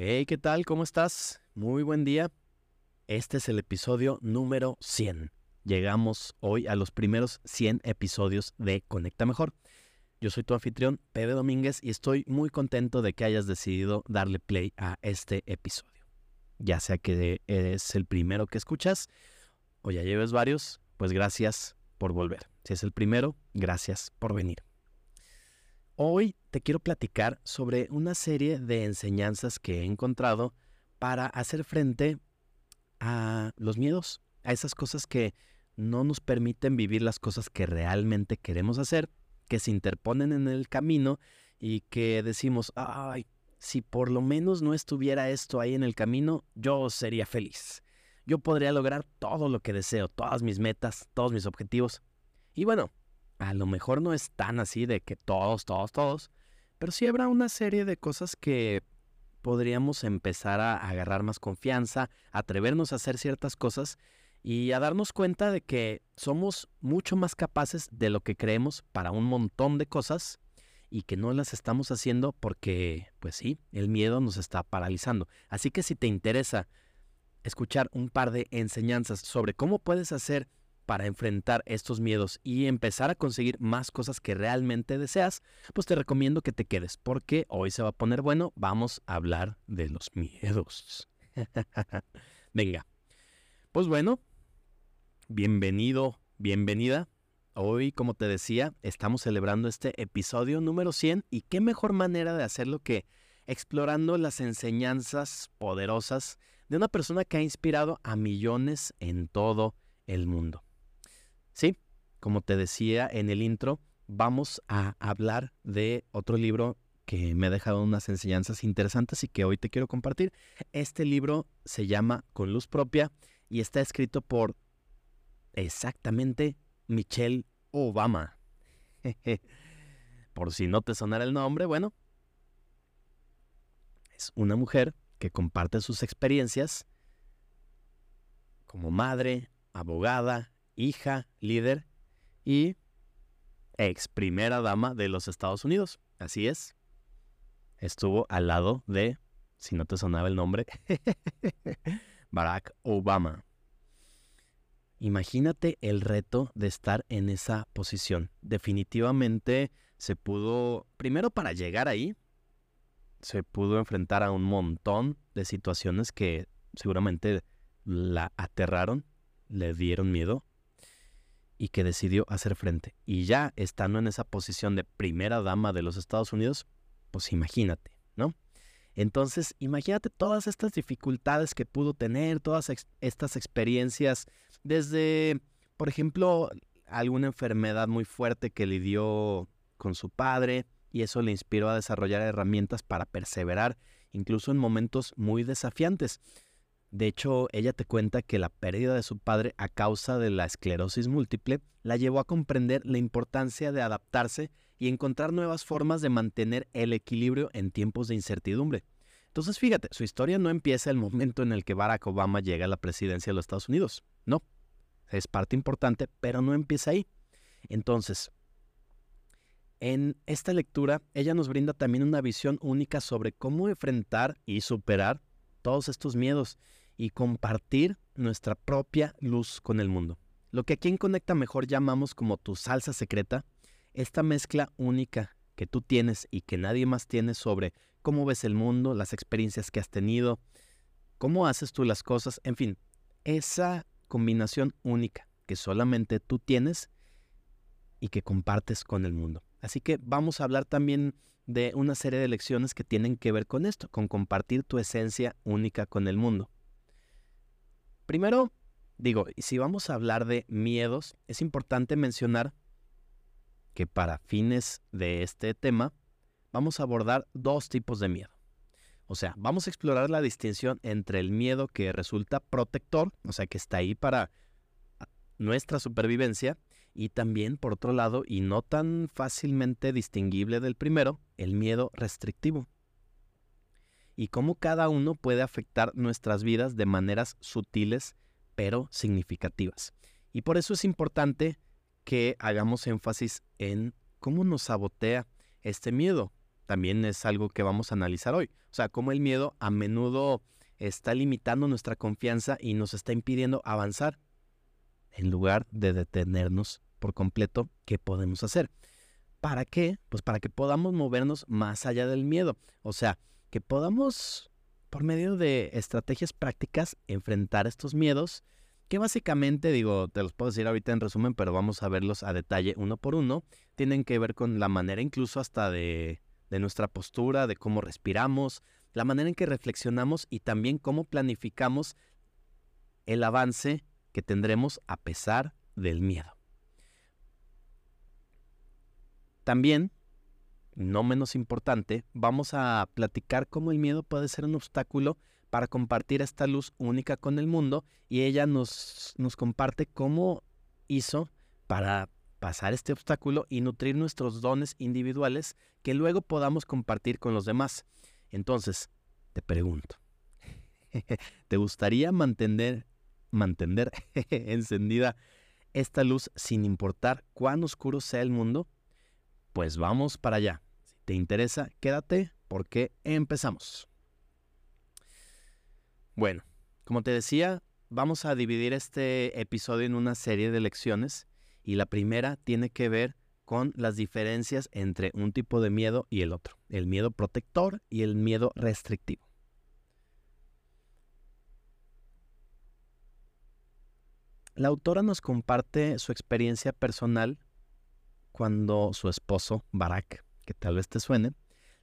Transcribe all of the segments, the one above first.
Hey, ¿qué tal? ¿Cómo estás? Muy buen día. Este es el episodio número 100. Llegamos hoy a los primeros 100 episodios de Conecta Mejor. Yo soy tu anfitrión, Pepe Domínguez, y estoy muy contento de que hayas decidido darle play a este episodio. Ya sea que eres el primero que escuchas o ya lleves varios, pues gracias por volver. Si es el primero, gracias por venir. Hoy te quiero platicar sobre una serie de enseñanzas que he encontrado para hacer frente a los miedos, a esas cosas que no nos permiten vivir las cosas que realmente queremos hacer, que se interponen en el camino y que decimos, ay, si por lo menos no estuviera esto ahí en el camino, yo sería feliz. Yo podría lograr todo lo que deseo, todas mis metas, todos mis objetivos. Y bueno, a lo mejor no es tan así de que todos, todos, todos, pero sí habrá una serie de cosas que podríamos empezar a agarrar más confianza, atrevernos a hacer ciertas cosas y a darnos cuenta de que somos mucho más capaces de lo que creemos para un montón de cosas y que no las estamos haciendo porque, pues sí, el miedo nos está paralizando. Así que si te interesa escuchar un par de enseñanzas sobre cómo puedes hacer para enfrentar estos miedos y empezar a conseguir más cosas que realmente deseas, pues te recomiendo que te quedes porque hoy se va a poner bueno, vamos a hablar de los miedos. Venga, pues bueno, bienvenido, bienvenida. Hoy, como te decía, estamos celebrando este episodio número 100 y qué mejor manera de hacerlo que explorando las enseñanzas poderosas de una persona que ha inspirado a millones en todo el mundo. Sí, como te decía en el intro, vamos a hablar de otro libro que me ha dejado unas enseñanzas interesantes y que hoy te quiero compartir. Este libro se llama Con Luz Propia y está escrito por exactamente Michelle Obama. por si no te sonara el nombre, bueno, es una mujer que comparte sus experiencias como madre, abogada, hija, líder y ex primera dama de los Estados Unidos. Así es. Estuvo al lado de, si no te sonaba el nombre, Barack Obama. Imagínate el reto de estar en esa posición. Definitivamente se pudo, primero para llegar ahí, se pudo enfrentar a un montón de situaciones que seguramente la aterraron, le dieron miedo, y que decidió hacer frente. Y ya estando en esa posición de primera dama de los Estados Unidos, pues imagínate, ¿no? Entonces, imagínate todas estas dificultades que pudo tener, todas estas experiencias, desde, por ejemplo, alguna enfermedad muy fuerte que lidió con su padre y eso le inspiró a desarrollar herramientas para perseverar, incluso en momentos muy desafiantes. De hecho, ella te cuenta que la pérdida de su padre a causa de la esclerosis múltiple la llevó a comprender la importancia de adaptarse y encontrar nuevas formas de mantener el equilibrio en tiempos de incertidumbre. Entonces, fíjate, su historia no empieza el momento en el que Barack Obama llega a la presidencia de los Estados Unidos. No, es parte importante, pero no empieza ahí. Entonces, en esta lectura, ella nos brinda también una visión única sobre cómo enfrentar y superar todos estos miedos y compartir nuestra propia luz con el mundo. Lo que aquí en Conecta Mejor llamamos como tu salsa secreta, esta mezcla única que tú tienes y que nadie más tiene sobre cómo ves el mundo, las experiencias que has tenido, cómo haces tú las cosas, en fin, esa combinación única que solamente tú tienes y que compartes con el mundo. Así que vamos a hablar también de una serie de lecciones que tienen que ver con esto, con compartir tu esencia única con el mundo. Primero, digo, si vamos a hablar de miedos, es importante mencionar que para fines de este tema vamos a abordar dos tipos de miedo. O sea, vamos a explorar la distinción entre el miedo que resulta protector, o sea, que está ahí para nuestra supervivencia, y también, por otro lado, y no tan fácilmente distinguible del primero, el miedo restrictivo y cómo cada uno puede afectar nuestras vidas de maneras sutiles pero significativas. Y por eso es importante que hagamos énfasis en cómo nos sabotea este miedo. también es algo que vamos a analizar hoy. O sea, cómo el miedo a menudo está limitando nuestra confianza y nos está impidiendo avanzar en lugar de detenernos por completo, ¿qué podemos hacer? ¿Para qué? Pues para que podamos movernos más allá del miedo. O sea, que podamos, por medio de estrategias prácticas, enfrentar estos miedos, que básicamente, digo, te los puedo decir ahorita en resumen, pero vamos a verlos a detalle uno por uno. Tienen que ver con la manera incluso hasta de, de nuestra postura, de cómo respiramos, la manera en que reflexionamos y también cómo planificamos el avance que tendremos a pesar del miedo. También, no menos importante, vamos a platicar cómo el miedo puede ser un obstáculo para compartir esta luz única con el mundo y ella nos, nos comparte cómo hizo para pasar este obstáculo y nutrir nuestros dones individuales que luego podamos compartir con los demás. Entonces, te pregunto, ¿te gustaría mantener, mantener encendida esta luz sin importar cuán oscuro sea el mundo? Pues vamos para allá. Si te interesa, quédate porque empezamos. Bueno, como te decía, vamos a dividir este episodio en una serie de lecciones y la primera tiene que ver con las diferencias entre un tipo de miedo y el otro, el miedo protector y el miedo restrictivo. La autora nos comparte su experiencia personal cuando su esposo, Barack, que tal vez te suene,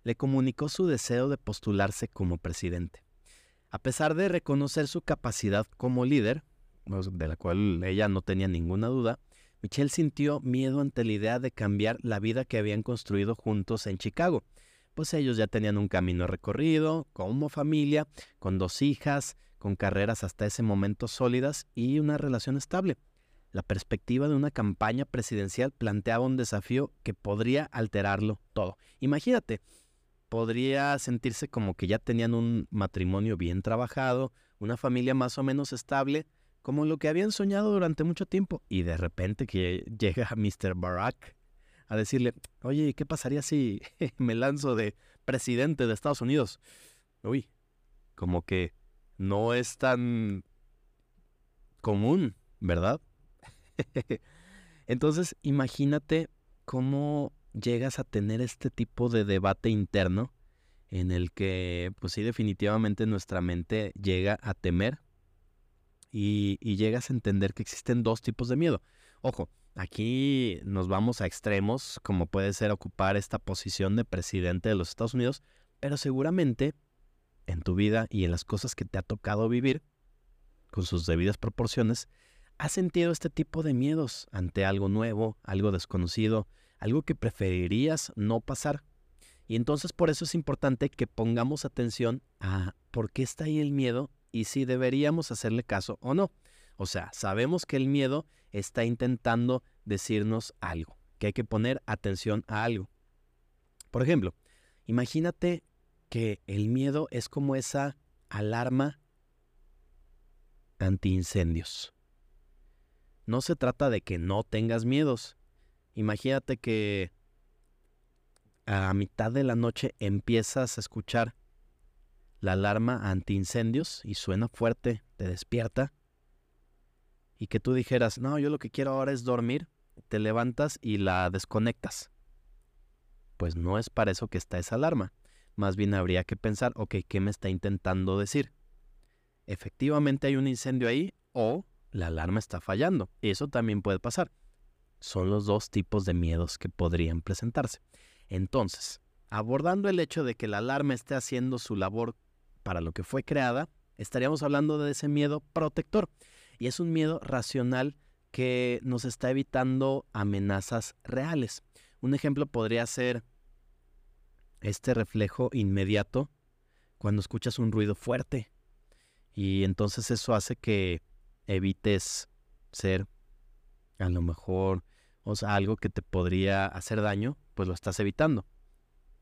le comunicó su deseo de postularse como presidente. A pesar de reconocer su capacidad como líder, de la cual ella no tenía ninguna duda, Michelle sintió miedo ante la idea de cambiar la vida que habían construido juntos en Chicago, pues ellos ya tenían un camino recorrido, como familia, con dos hijas, con carreras hasta ese momento sólidas y una relación estable. La perspectiva de una campaña presidencial planteaba un desafío que podría alterarlo todo. Imagínate, podría sentirse como que ya tenían un matrimonio bien trabajado, una familia más o menos estable, como lo que habían soñado durante mucho tiempo, y de repente que llega Mr. Barack a decirle, oye, ¿qué pasaría si me lanzo de presidente de Estados Unidos? Uy, como que no es tan común, ¿verdad? Entonces, imagínate cómo llegas a tener este tipo de debate interno en el que, pues sí, definitivamente nuestra mente llega a temer y, y, llegas a entender que existen dos tipos de miedo. Ojo, aquí nos vamos a extremos, como puede ser ocupar esta posición de presidente de los Estados Unidos, pero seguramente en tu vida y en las cosas que te ha tocado vivir, con sus debidas proporciones, ¿Has sentido este tipo de miedos ante algo nuevo, algo desconocido, algo que preferirías no pasar? Y entonces por eso es importante que pongamos atención a por qué está ahí el miedo y si deberíamos hacerle caso o no. O sea, sabemos que el miedo está intentando decirnos algo, que hay que poner atención a algo. Por ejemplo, imagínate que el miedo es como esa alarma antiincendios no se trata de que no tengas miedos. Imagínate que a mitad de la noche empiezas a escuchar la alarma antiincendios y suena fuerte, te despierta. Y que tú dijeras, no, yo lo que quiero ahora es dormir, te levantas y la desconectas. Pues no es para eso que está esa alarma. Más bien habría que pensar, ok, ¿qué me está intentando decir? Efectivamente hay un incendio ahí o la alarma está fallando. Eso también puede pasar. Son los dos tipos de miedos que podrían presentarse. Entonces, abordando el hecho de que la alarma esté haciendo su labor para lo que fue creada, estaríamos hablando de ese miedo protector. Y es un miedo racional que nos está evitando amenazas reales. Un ejemplo podría ser este reflejo inmediato cuando escuchas un ruido fuerte. Y entonces eso hace que evites ser a lo mejor, o sea, algo que te podría hacer daño, pues lo estás evitando.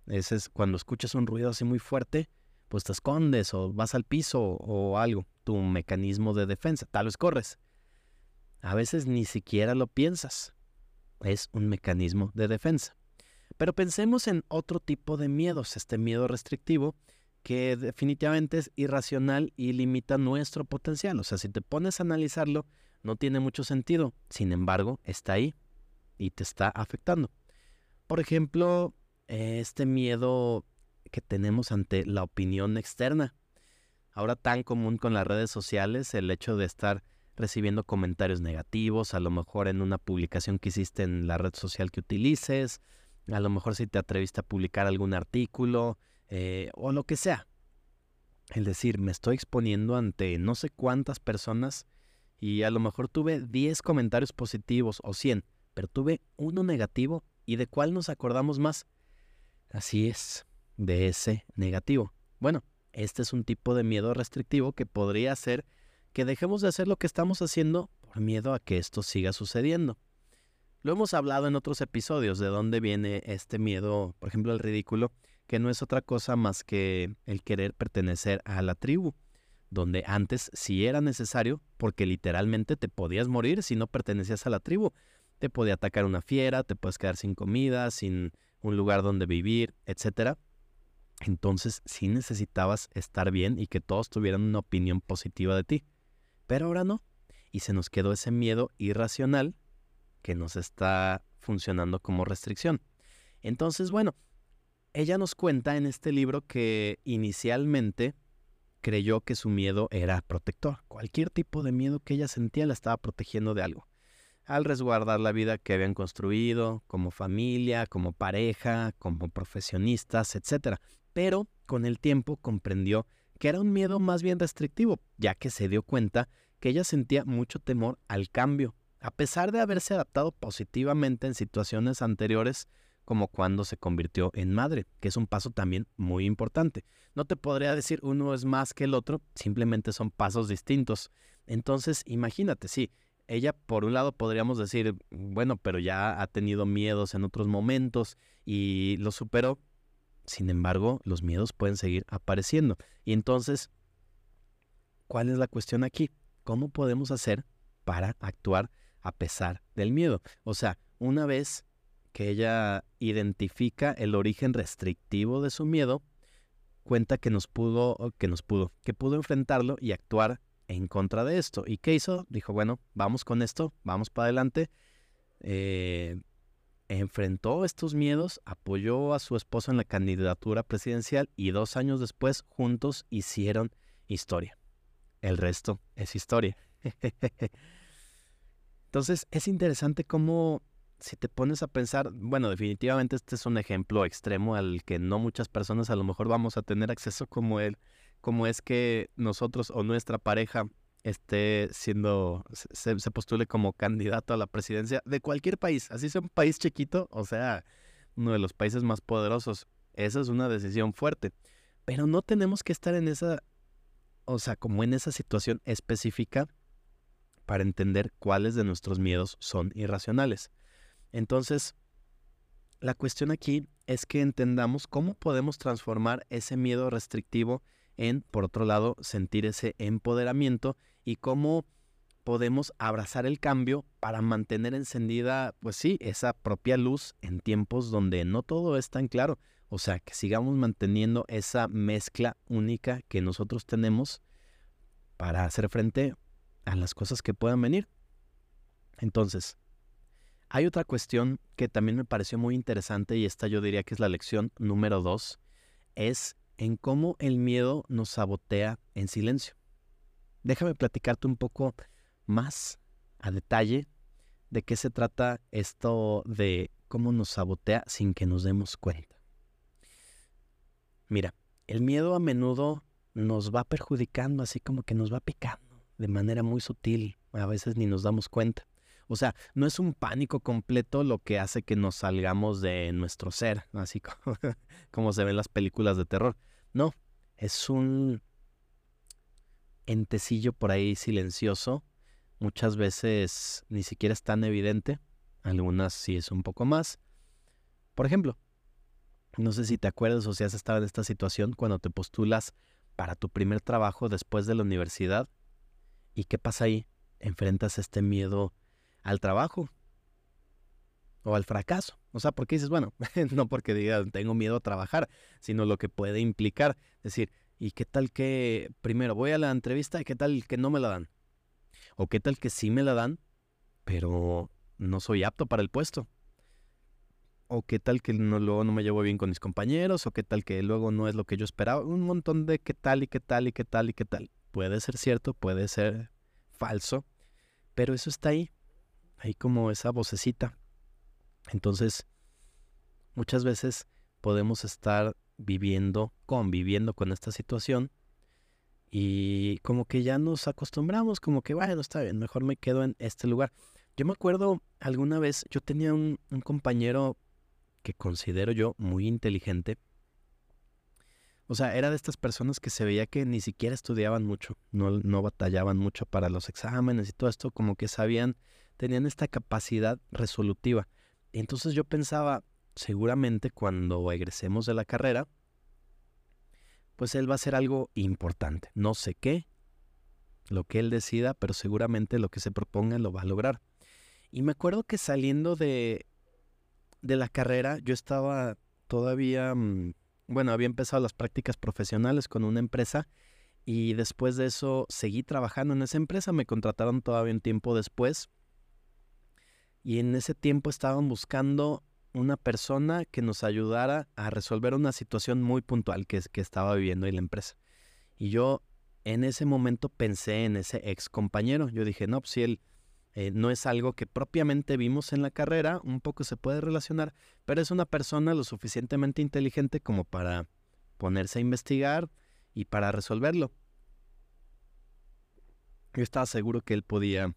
Ese es cuando escuchas un ruido así muy fuerte, pues te escondes o vas al piso o algo, tu mecanismo de defensa, tal vez corres. A veces ni siquiera lo piensas. Es un mecanismo de defensa. Pero pensemos en otro tipo de miedos, este miedo restrictivo, que definitivamente es irracional y limita nuestro potencial. O sea, si te pones a analizarlo, no tiene mucho sentido. Sin embargo, está ahí y te está afectando. Por ejemplo, este miedo que tenemos ante la opinión externa. Ahora tan común con las redes sociales, el hecho de estar recibiendo comentarios negativos, a lo mejor en una publicación que hiciste en la red social que utilices, a lo mejor si te atreviste a publicar algún artículo eh, o lo que sea. El decir, me estoy exponiendo ante no sé cuántas personas y a lo mejor tuve 10 comentarios positivos o 100, pero tuve uno negativo y de cuál nos acordamos más. Así es, de ese negativo. Bueno, este es un tipo de miedo restrictivo que podría hacer que dejemos de hacer lo que estamos haciendo por miedo a que esto siga sucediendo. Lo hemos hablado en otros episodios de dónde viene este miedo, por ejemplo, el ridículo, que no es otra cosa más que el querer pertenecer a la tribu, donde antes sí era necesario, porque literalmente te podías morir si no pertenecías a la tribu. Te podía atacar una fiera, te puedes quedar sin comida, sin un lugar donde vivir, etc. Entonces sí necesitabas estar bien y que todos tuvieran una opinión positiva de ti. Pero ahora no. Y se nos quedó ese miedo irracional que nos está funcionando como restricción. Entonces, bueno, ella nos cuenta en este libro que inicialmente creyó que su miedo era protector. Cualquier tipo de miedo que ella sentía la estaba protegiendo de algo. Al resguardar la vida que habían construido, como familia, como pareja, como profesionistas, etc. Pero con el tiempo comprendió que era un miedo más bien restrictivo, ya que se dio cuenta que ella sentía mucho temor al cambio, a pesar de haberse adaptado positivamente en situaciones anteriores como cuando se convirtió en madre, que es un paso también muy importante. No te podría decir uno es más que el otro, simplemente son pasos distintos. Entonces, imagínate, sí, ella por un lado podríamos decir, bueno, pero ya ha tenido miedos en otros momentos y lo superó, sin embargo, los miedos pueden seguir apareciendo. Y entonces, ¿cuál es la cuestión aquí? ¿Cómo podemos hacer para actuar a pesar del miedo? O sea, una vez que ella identifica el origen restrictivo de su miedo, cuenta que nos pudo, que nos pudo, que pudo enfrentarlo y actuar en contra de esto. ¿Y qué hizo? Dijo, bueno, vamos con esto, vamos para adelante. Eh, enfrentó estos miedos, apoyó a su esposo en la candidatura presidencial y dos años después juntos hicieron historia. El resto es historia. Entonces es interesante cómo si te pones a pensar, bueno, definitivamente este es un ejemplo extremo al que no muchas personas a lo mejor vamos a tener acceso como él, como es que nosotros o nuestra pareja esté siendo, se, postule como candidato a la presidencia de cualquier país, así sea un país chiquito, o sea, uno de los países más poderosos. Esa es una decisión fuerte. Pero no tenemos que estar en esa, o sea, como en esa situación específica para entender cuáles de nuestros miedos son irracionales. Entonces, la cuestión aquí es que entendamos cómo podemos transformar ese miedo restrictivo en, por otro lado, sentir ese empoderamiento y cómo podemos abrazar el cambio para mantener encendida, pues sí, esa propia luz en tiempos donde no todo es tan claro. O sea, que sigamos manteniendo esa mezcla única que nosotros tenemos para hacer frente a las cosas que puedan venir. Entonces, hay otra cuestión que también me pareció muy interesante y esta yo diría que es la lección número dos, es en cómo el miedo nos sabotea en silencio. Déjame platicarte un poco más a detalle de qué se trata esto de cómo nos sabotea sin que nos demos cuenta. Mira, el miedo a menudo nos va perjudicando, así como que nos va picando de manera muy sutil, a veces ni nos damos cuenta. O sea, no es un pánico completo lo que hace que nos salgamos de nuestro ser, así como, se ven las películas de terror. No, es un entecillo por ahí silencioso. Muchas veces ni siquiera es tan evidente. Algunas sí es un poco más. Por ejemplo, no sé si te acuerdas o si has estado en esta situación cuando te postulas para tu primer trabajo después de la universidad. ¿Y qué pasa ahí? Enfrentas este miedo al trabajo o al fracaso. O sea, porque dices, bueno, no porque digas tengo miedo a trabajar, sino lo que puede implicar. Decir, ¿y qué tal que primero voy a la entrevista y qué tal que no me la dan? ¿O qué tal que sí me la dan, pero no soy apto para el puesto? ¿O qué tal que no, luego no me llevo bien con mis compañeros? ¿O qué tal que luego no es lo que yo esperaba? Un montón de qué tal y qué tal y qué tal y qué tal. Puede ser cierto, puede ser falso, pero eso está ahí, ahí como esa vocecita. Entonces, muchas veces podemos estar viviendo, conviviendo con esta situación y como que ya nos acostumbramos, como que, bueno, está bien, mejor me quedo en este lugar. Yo me acuerdo alguna vez, yo tenía un, compañero que considero yo muy inteligente. O sea, era de estas personas que se veía que ni siquiera estudiaban mucho, no, no batallaban mucho para los exámenes y todo esto, como que sabían, tenían esta capacidad resolutiva. Entonces yo pensaba, seguramente cuando egresemos de la carrera, pues él va a hacer algo importante. No sé qué, lo que él decida, pero seguramente lo que se proponga lo va a lograr. Y me acuerdo que saliendo de, de la carrera, yo estaba todavía, mm, bueno, había empezado las prácticas profesionales con una empresa y después de eso seguí trabajando en esa empresa, me contrataron todavía un tiempo después y en ese tiempo estaban buscando una persona que nos ayudara a resolver una situación muy puntual que, estaba viviendo ahí la empresa. Y yo en ese momento pensé en ese ex compañero. Yo dije, no, pues si él eh, no es algo que propiamente vimos en la carrera, un poco se puede relacionar, pero es una persona lo suficientemente inteligente como para ponerse a investigar y para resolverlo. Yo estaba seguro que él podía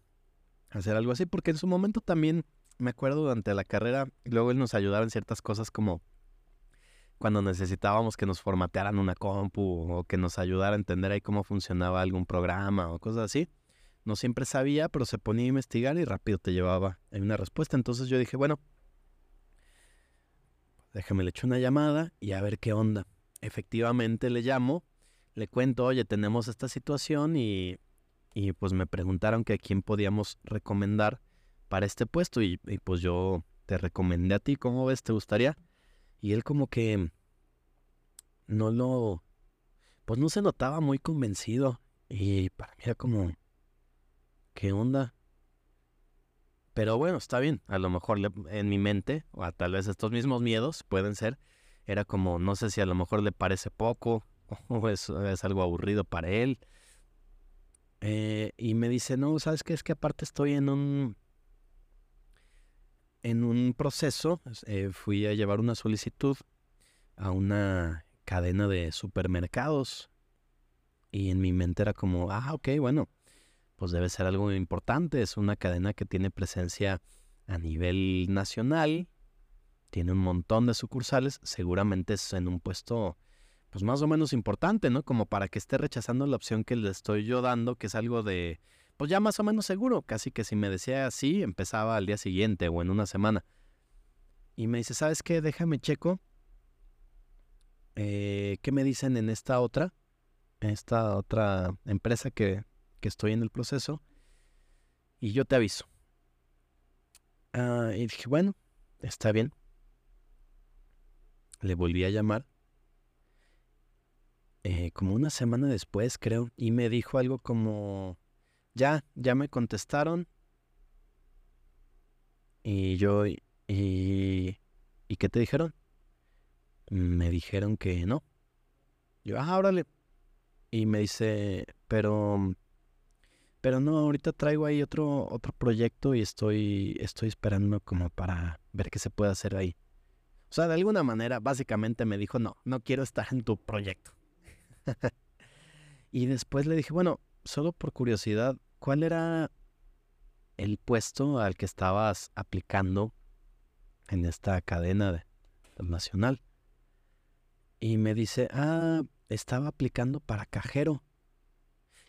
hacer algo así, porque en su momento también me acuerdo durante la carrera, luego él nos ayudaba en ciertas cosas como cuando necesitábamos que nos formatearan una compu o que nos ayudara a entender ahí cómo funcionaba algún programa o cosas así. No siempre sabía, pero se ponía a investigar y rápido te llevaba una respuesta. Entonces yo dije, bueno, déjame le echo una llamada y a ver qué onda. Efectivamente le llamo, le cuento, oye, tenemos esta situación y y pues me preguntaron que a quién podíamos recomendar para este puesto y, pues yo te recomendé a ti, ¿cómo ves? ¿Te gustaría? Y él como que no lo, pues no se notaba muy convencido y para mí era como, ¿qué onda? Pero bueno, está bien, a lo mejor en mi mente, o tal vez estos mismos miedos pueden ser, era como, no sé si a lo mejor le parece poco o es algo aburrido para él eh, y me dice, no, ¿sabes qué? Es que aparte estoy en un, en un proceso. Eh, fui a llevar una solicitud a una cadena de supermercados. Y en mi mente era como, ah, ok, bueno, pues debe ser algo importante. Es una cadena que tiene presencia a nivel nacional. Tiene un montón de sucursales. Seguramente es en un puesto pues más o menos importante, ¿no? Como para que esté rechazando la opción que le estoy yo dando, que es algo de, pues ya más o menos seguro, casi que si me decía así, empezaba al día siguiente o en una semana. Y me dice, ¿sabes qué? Déjame checo. Eh, ¿Qué me dicen en esta otra? Esta otra empresa que, que estoy en el proceso. Y yo te aviso. Ah, y dije, bueno, está bien. Le volví a llamar eh, como una semana después, creo, y me dijo algo como, ya, ya me contestaron. Y yo, y, ¿y qué te dijeron? Me dijeron que no. Yo, ah, órale. Y me dice, pero, pero no, ahorita traigo ahí otro, otro proyecto y estoy, estoy esperando como para ver qué se puede hacer ahí. O sea, de alguna manera, básicamente me dijo, no, no quiero estar en tu proyecto. Y después le dije, bueno, solo por curiosidad, ¿cuál era el puesto al que estabas aplicando en esta cadena de, nacional? Y me dice, ah, estaba aplicando para cajero.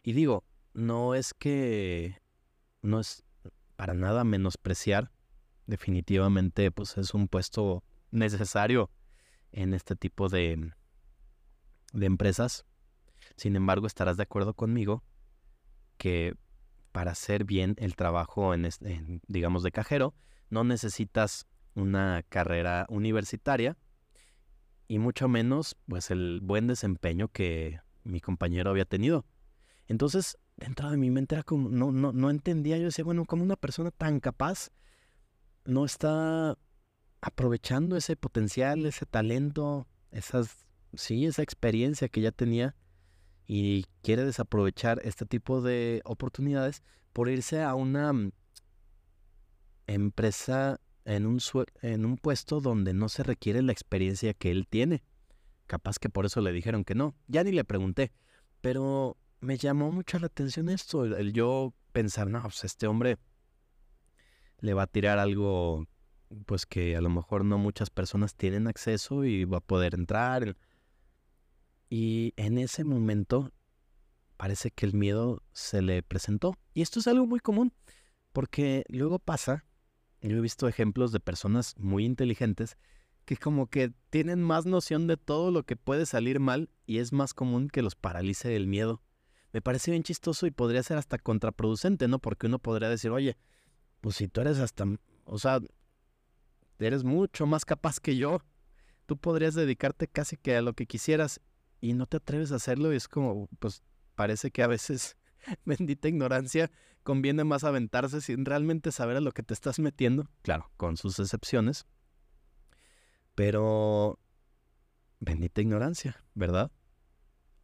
Y digo, no es que, no es para nada menospreciar, definitivamente pues es un puesto necesario en este tipo de, de empresas. Sin embargo, estarás de acuerdo conmigo que para hacer bien el trabajo en, digamos, de cajero, no necesitas una carrera universitaria y mucho menos pues el buen desempeño que mi compañero había tenido. Entonces, dentro de mi mente era como, no, no, no entendía, yo decía, bueno, como una persona tan capaz no está aprovechando ese potencial, ese talento, esas, sí, esa experiencia que ya tenía y quiere desaprovechar este tipo de oportunidades por irse a una mm, empresa en un, en un puesto donde no se requiere la experiencia que él tiene. Capaz que por eso le dijeron que no. Ya ni le pregunté, pero me llamó mucho la atención esto, el, yo pensar, no, pues este hombre le va a tirar algo pues que a lo mejor no muchas personas tienen acceso y va a poder entrar. Y en ese momento parece que el miedo se le presentó. Y esto es algo muy común, porque luego pasa, yo he visto ejemplos de personas muy inteligentes que como que tienen más noción de todo lo que puede salir mal y es más común que los paralice el miedo. Me parece bien chistoso y podría ser hasta contraproducente, ¿no? Porque uno podría decir, oye, pues si tú eres hasta, o sea, eres mucho más capaz que yo. Tú podrías dedicarte casi que a lo que quisieras y no te atreves a hacerlo y es como, pues parece que a veces, bendita ignorancia, conviene más aventarse sin realmente saber a lo que te estás metiendo, claro, con sus excepciones. Pero, bendita ignorancia, ¿verdad?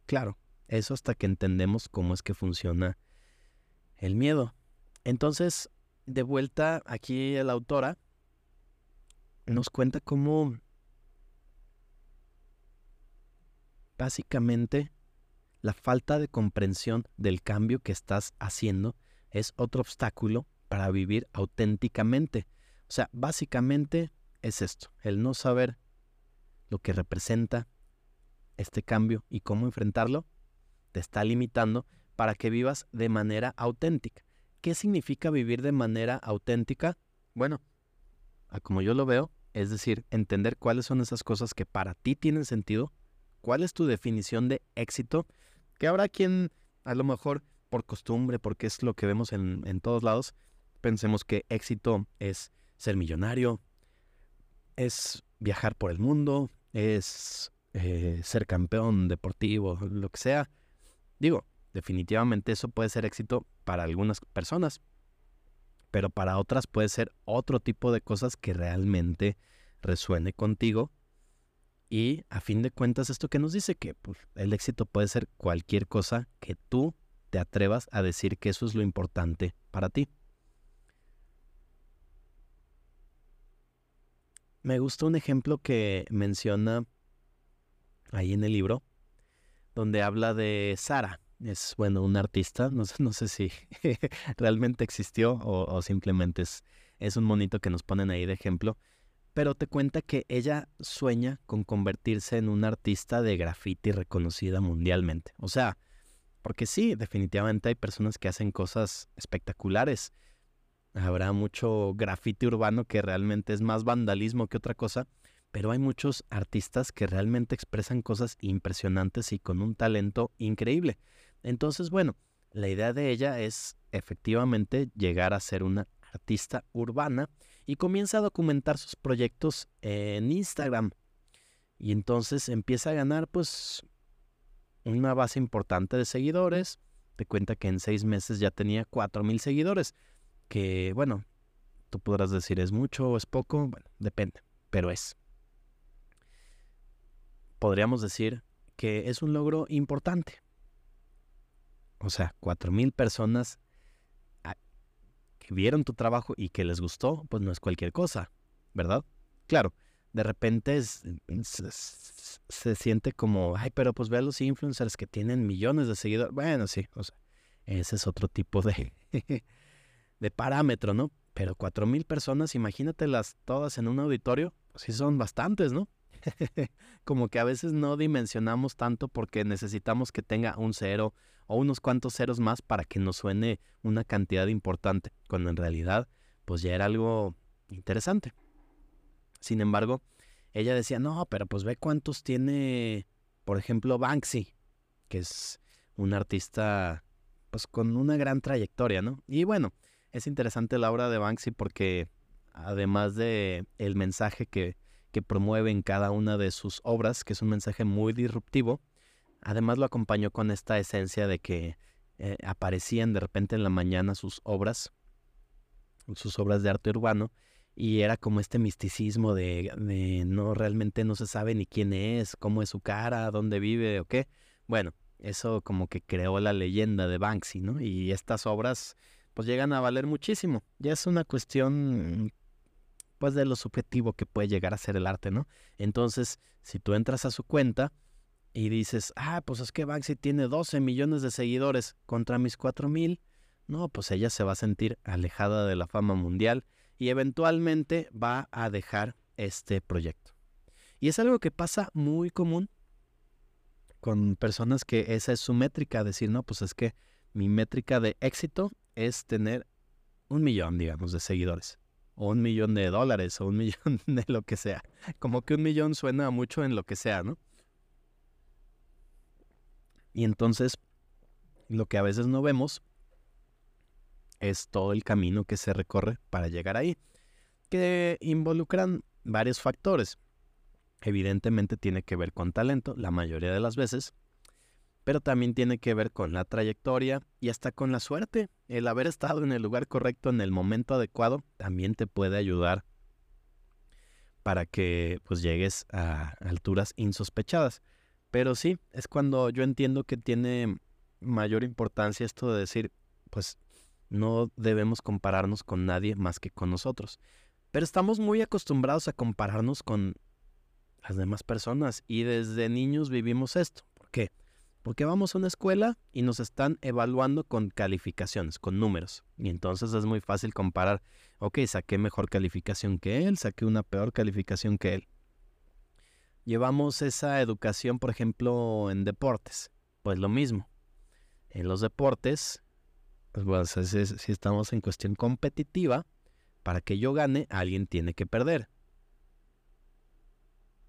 Claro, eso hasta que entendemos cómo es que funciona el miedo. Entonces, de vuelta aquí la autora nos cuenta cómo básicamente la falta de comprensión del cambio que estás haciendo es otro obstáculo para vivir auténticamente. O sea, básicamente es esto, el no saber lo que representa este cambio y cómo enfrentarlo, te está limitando para que vivas de manera auténtica. ¿Qué significa vivir de manera auténtica? Bueno, como yo lo veo, es decir, entender cuáles son esas cosas que para ti tienen sentido, cuál es tu definición de éxito, que habrá quien a lo mejor por costumbre, porque es lo que vemos en, todos lados, pensemos que éxito es ser millonario, es viajar por el mundo, es eh, ser campeón deportivo, lo que sea. Digo, definitivamente eso puede ser éxito para algunas personas, pero para otras puede ser otro tipo de cosas que realmente resuene contigo. Y a fin de cuentas, esto que nos dice que pues, el éxito puede ser cualquier cosa que tú te atrevas a decir que eso es lo importante para ti. Me gusta un ejemplo que menciona ahí en el libro, donde habla de Sara es, bueno, un artista, no, no sé si realmente existió o, simplemente es, es un monito que nos ponen ahí de ejemplo, pero te cuenta que ella sueña con convertirse en una artista de graffiti reconocida mundialmente. O sea, porque sí, definitivamente hay personas que hacen cosas espectaculares. Habrá mucho graffiti urbano que realmente es más vandalismo que otra cosa, pero hay muchos artistas que realmente expresan cosas impresionantes y con un talento increíble. Entonces, bueno, la idea de ella es efectivamente llegar a ser una artista urbana y comienza a documentar sus proyectos en Instagram. Y entonces empieza a ganar pues una base importante de seguidores. Te cuenta que en seis meses ya tenía mil seguidores. Que bueno, tú podrás decir es mucho o es poco. Bueno, depende, pero es. Podríamos decir que es un logro importante. O sea, mil personas vieron tu trabajo y que les gustó, pues no es cualquier cosa, ¿verdad? Claro, de repente se, siente como, ay, pero pues ve a los influencers que tienen millones de seguidores. Bueno, sí, o sea, ese es otro tipo de, de parámetro, ¿no? Pero cuatro mil personas, imagínatelas todas en un auditorio, pues sí son bastantes, ¿no? como que a veces no dimensionamos tanto porque necesitamos que tenga un cero o unos cuantos ceros más para que nos suene una cantidad importante, cuando en realidad pues ya era algo interesante. Sin embargo, ella decía, no, pero pues ve cuántos tiene, por ejemplo, Banksy, que es un artista pues con una gran trayectoria, ¿no? Y bueno, es interesante la obra de Banksy porque además de el mensaje que, que promueve en cada una de sus obras, que es un mensaje muy disruptivo, además lo acompañó con esta esencia de que eh, aparecían de repente en la mañana sus obras, sus obras de arte urbano, y era como este misticismo de, de, no realmente no se sabe ni quién es, cómo es su cara, dónde vive o qué. Bueno, eso como que creó la leyenda de Banksy, ¿no? Y estas obras pues llegan a valer muchísimo. Ya es una cuestión de lo subjetivo que puede llegar a ser el arte, ¿no? Entonces, si tú entras a su cuenta y dices, ah, pues es que Banksy tiene 12 millones de seguidores contra mis 4 mil, no, pues ella se va a sentir alejada de la fama mundial y eventualmente va a dejar este proyecto. Y es algo que pasa muy común con personas que esa es su métrica, decir, no, pues es que mi métrica de éxito es tener un millón, digamos, de seguidores, o un millón de dólares, o un millón de lo que sea. Como que un millón suena mucho en lo que sea, ¿no? Y entonces, lo que a veces no vemos es todo el camino que se recorre para llegar ahí, que involucran varios factores evidentemente tiene que ver con talento, la mayoría de las veces, pero también tiene que ver con la trayectoria y hasta con la suerte. El haber estado en el lugar correcto en el momento adecuado también te puede ayudar para que pues llegues a alturas insospechadas. Pero sí, es cuando yo entiendo que tiene mayor importancia esto de decir, pues no debemos compararnos con nadie más que con nosotros. Pero estamos muy acostumbrados a compararnos con las demás personas. Y desde niños vivimos esto. ¿Por qué? Porque vamos a una escuela y nos están evaluando con calificaciones, con números. Y entonces es muy fácil comparar, ok, saqué mejor calificación que él, saqué una peor calificación que él. Llevamos esa educación, por ejemplo, en deportes. Pues lo mismo. En los deportes, pues, si estamos en cuestión competitiva, para que yo gane, alguien tiene que perder.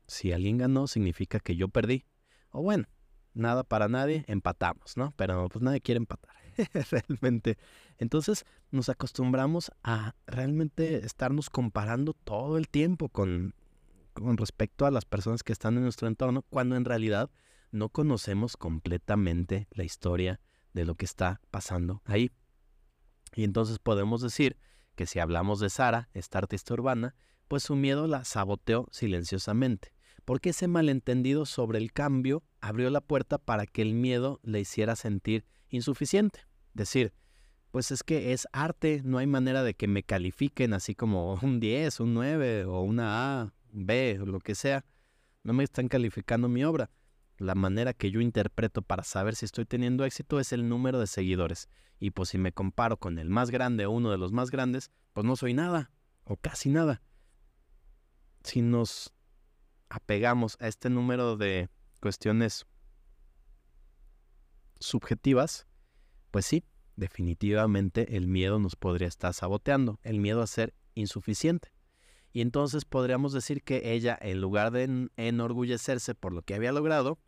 Si alguien ganó, significa que yo perdí. O bueno, nada para nadie, empatamos, ¿no? Pero pues nadie quiere empatar, realmente. Entonces nos acostumbramos a realmente estarnos comparando todo el tiempo con, con respecto a las personas que están en nuestro entorno, cuando en realidad no conocemos completamente la historia de lo que está pasando ahí. Y entonces podemos decir que si hablamos de Sara, esta artista urbana, pues su miedo la saboteó silenciosamente porque ese malentendido sobre el cambio abrió la puerta para que el miedo le hiciera sentir insuficiente. Decir, pues es que es arte, no hay manera de que me califiquen así como un 10, un 9 o una A, B o lo que sea. No me están calificando mi obra. La manera que yo interpreto para saber si estoy teniendo éxito es el número de seguidores. Y pues si me comparo con el más grande o uno de los más grandes, pues no soy nada o casi nada. Si nos apegamos a este número de cuestiones subjetivas, pues sí, definitivamente el miedo nos podría estar saboteando, el miedo a ser insuficiente. Y entonces podríamos decir que ella, en lugar de enorgullecerse por lo que había logrado,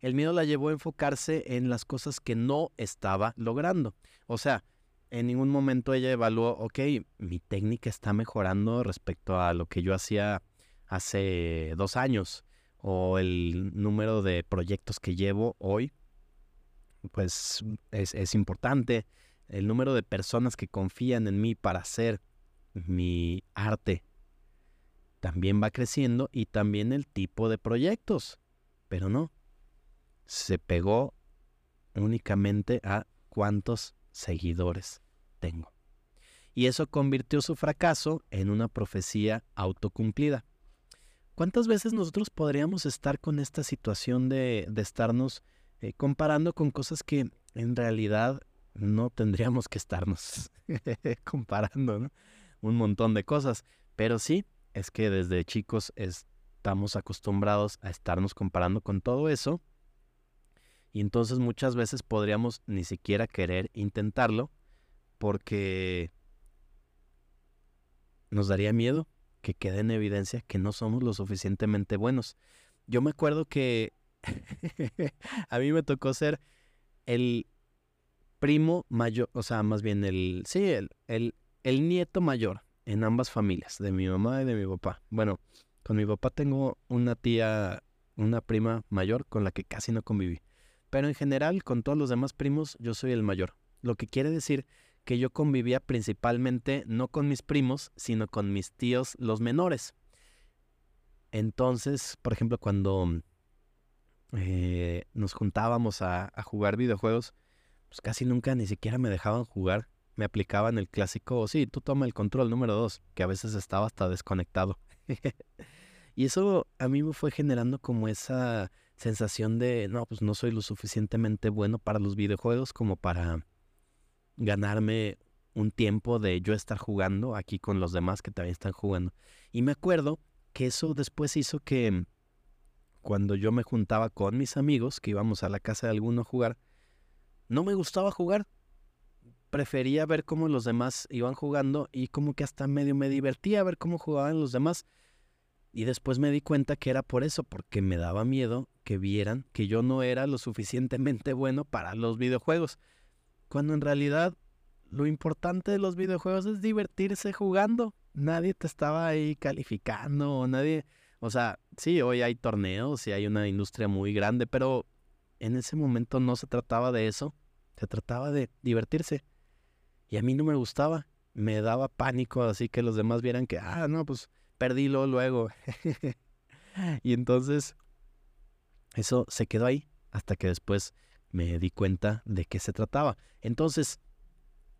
el miedo la llevó a enfocarse en las cosas que no estaba logrando. O sea, en ningún momento ella evaluó, ok, mi técnica está mejorando respecto a lo que yo hacía hace dos años o el número de proyectos que llevo hoy, pues es, importante. El número de personas que confían en mí para hacer mi arte también va creciendo y también el tipo de proyectos. Pero no, se pegó únicamente a cuántos seguidores tengo. Y eso convirtió su fracaso en una profecía autocumplida. ¿Cuántas veces nosotros podríamos estar con esta situación de, estarnos eh, comparando con cosas que en realidad no tendríamos que estarnos comparando, ¿no? Un montón de cosas. Pero sí, es que desde chicos estamos acostumbrados a estarnos comparando con todo eso. Y entonces muchas veces podríamos ni siquiera querer intentarlo porque nos daría miedo que quede en evidencia que no somos lo suficientemente buenos. Yo me acuerdo que a mí me tocó ser el primo mayor, o sea, más bien el, sí, el, el, el nieto mayor en ambas familias, de mi mamá y de mi papá. Bueno, con mi papá tengo una tía, una prima mayor con la que casi no conviví. Pero en general, con todos los demás primos, yo soy el mayor. Lo que quiere decir que yo convivía principalmente no con mis primos, sino con mis tíos los menores. Entonces, por ejemplo, cuando eh, nos juntábamos a, jugar videojuegos, pues casi nunca ni siquiera me dejaban jugar. Me aplicaban el clásico, sí, tú toma el control número dos, que a veces estaba hasta desconectado. y eso a mí me fue generando como esa sensación de, no, pues no soy lo suficientemente bueno para los videojuegos como para ganarme un tiempo de yo estar jugando aquí con los demás que también están jugando. Y me acuerdo que eso después hizo que cuando yo me juntaba con mis amigos, que íbamos a la casa de alguno a jugar, no me gustaba jugar. Prefería ver cómo los demás iban jugando y como que hasta medio me divertía ver cómo jugaban los demás. Y después me di cuenta que era por eso, porque me daba miedo que vieran que yo no era lo suficientemente bueno para los videojuegos. Cuando en realidad lo importante de los videojuegos es divertirse jugando. Nadie te estaba ahí calificando, nadie... O sea, sí, hoy hay torneos y hay una industria muy grande, pero en ese momento no se trataba de eso, se trataba de divertirse. Y a mí no me gustaba, me daba pánico, así que los demás vieran que, ah, no, pues perdílo luego. y entonces, eso se quedó ahí hasta que después me di cuenta de qué se trataba. Entonces,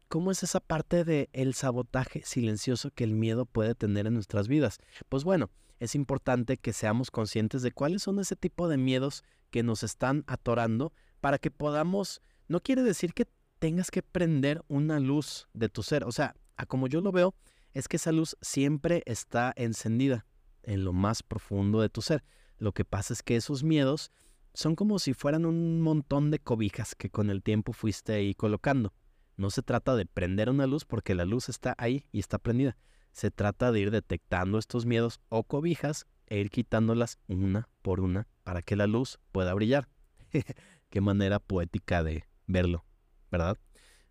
¿cómo es esa parte del el sabotaje silencioso que el miedo puede tener en nuestras vidas? Pues bueno, es importante que seamos conscientes de cuáles son ese tipo de miedos que nos están atorando para que podamos, no quiere decir que tengas que prender una luz de tu ser, o sea, a como yo lo veo, es que esa luz siempre está encendida en lo más profundo de tu ser. Lo que pasa es que esos miedos son como si fueran un montón de cobijas que con el tiempo fuiste ahí colocando. No se trata de prender una luz porque la luz está ahí y está prendida. Se trata de ir detectando estos miedos o cobijas e ir quitándolas una por una para que la luz pueda brillar. Qué manera poética de verlo, ¿verdad?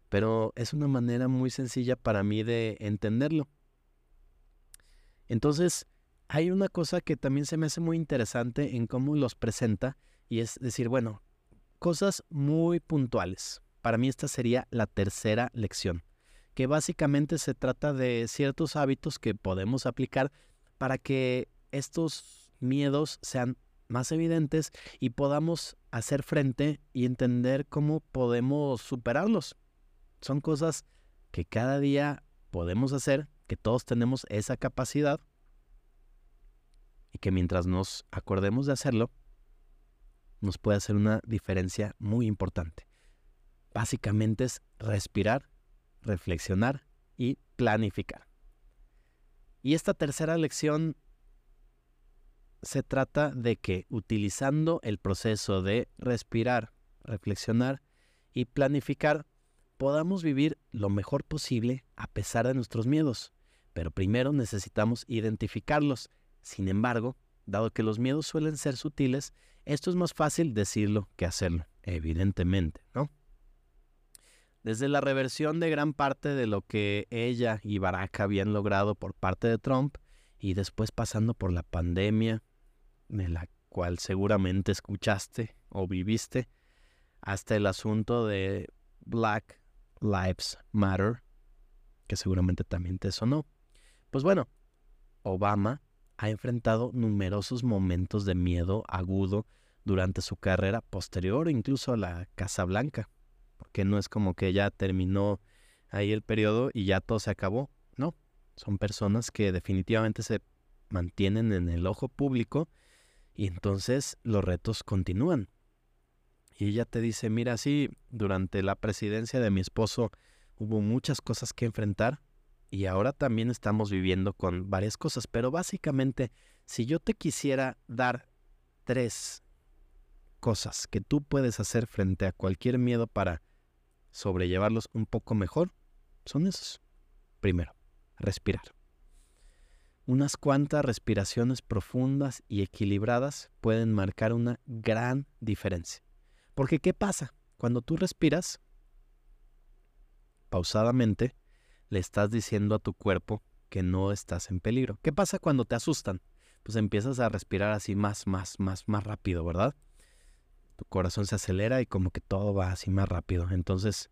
Pero es una manera muy sencilla para mí de entenderlo. Entonces, hay una cosa que también se me hace muy interesante en cómo los presenta y es decir, bueno, cosas muy puntuales. Para mí esta sería la tercera lección, que básicamente se trata de ciertos hábitos que podemos aplicar para que estos miedos sean más evidentes y podamos hacer frente y entender cómo podemos superarlos. Son cosas que cada día podemos hacer, que todos tenemos esa capacidad y que mientras nos acordemos de hacerlo, nos puede hacer una diferencia muy importante. Básicamente es respirar, reflexionar y planificar. Y esta tercera lección se trata de que utilizando el proceso de respirar, reflexionar y planificar, podamos vivir lo mejor posible a pesar de nuestros miedos. Pero primero necesitamos identificarlos. Sin embargo, dado que los miedos suelen ser sutiles, esto es más fácil decirlo que hacerlo, evidentemente, ¿no? Desde la reversión de gran parte de lo que ella y Barack habían logrado por parte de Trump, y después pasando por la pandemia, de la cual seguramente escuchaste o viviste, hasta el asunto de Black Lives Matter, que seguramente también te sonó. Pues bueno, Obama ha enfrentado numerosos momentos de miedo agudo durante su carrera posterior incluso a la Casa Blanca, porque no es como que ya terminó ahí el periodo y ya todo se acabó, no, son personas que definitivamente se mantienen en el ojo público y entonces los retos continúan. Y ella te dice, mira, sí, durante la presidencia de mi esposo hubo muchas cosas que enfrentar y ahora también estamos viviendo con varias cosas, pero básicamente si yo te quisiera dar tres cosas que tú puedes hacer frente a cualquier miedo para sobrellevarlos un poco mejor son esos. Primero, respirar. Unas cuantas respiraciones profundas y equilibradas pueden marcar una gran diferencia. Porque ¿qué pasa? Cuando tú respiras, pausadamente, le estás diciendo a tu cuerpo que no estás en peligro. ¿Qué pasa cuando te asustan? Pues empiezas a respirar así más, más, más, más rápido, ¿verdad? Tu corazón se acelera y como que todo va así más rápido. Entonces,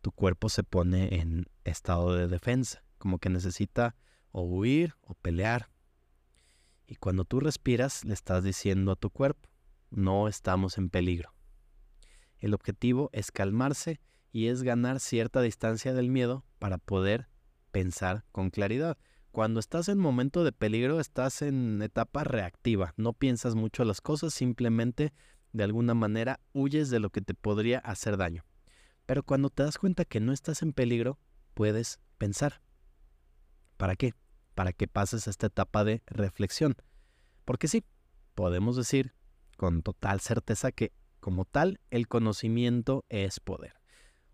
tu cuerpo se pone en estado de defensa, como que necesita o huir o pelear. Y cuando tú respiras, le estás diciendo a tu cuerpo, no estamos en peligro. El objetivo es calmarse y es ganar cierta distancia del miedo para poder pensar con claridad. Cuando estás en momento de peligro, estás en etapa reactiva, no piensas mucho las cosas, simplemente de alguna manera huyes de lo que te podría hacer daño. Pero cuando te das cuenta que no estás en peligro, puedes pensar. ¿Para qué? Para que pases a esta etapa de reflexión. Porque sí, podemos decir con total certeza que como tal, el conocimiento es poder.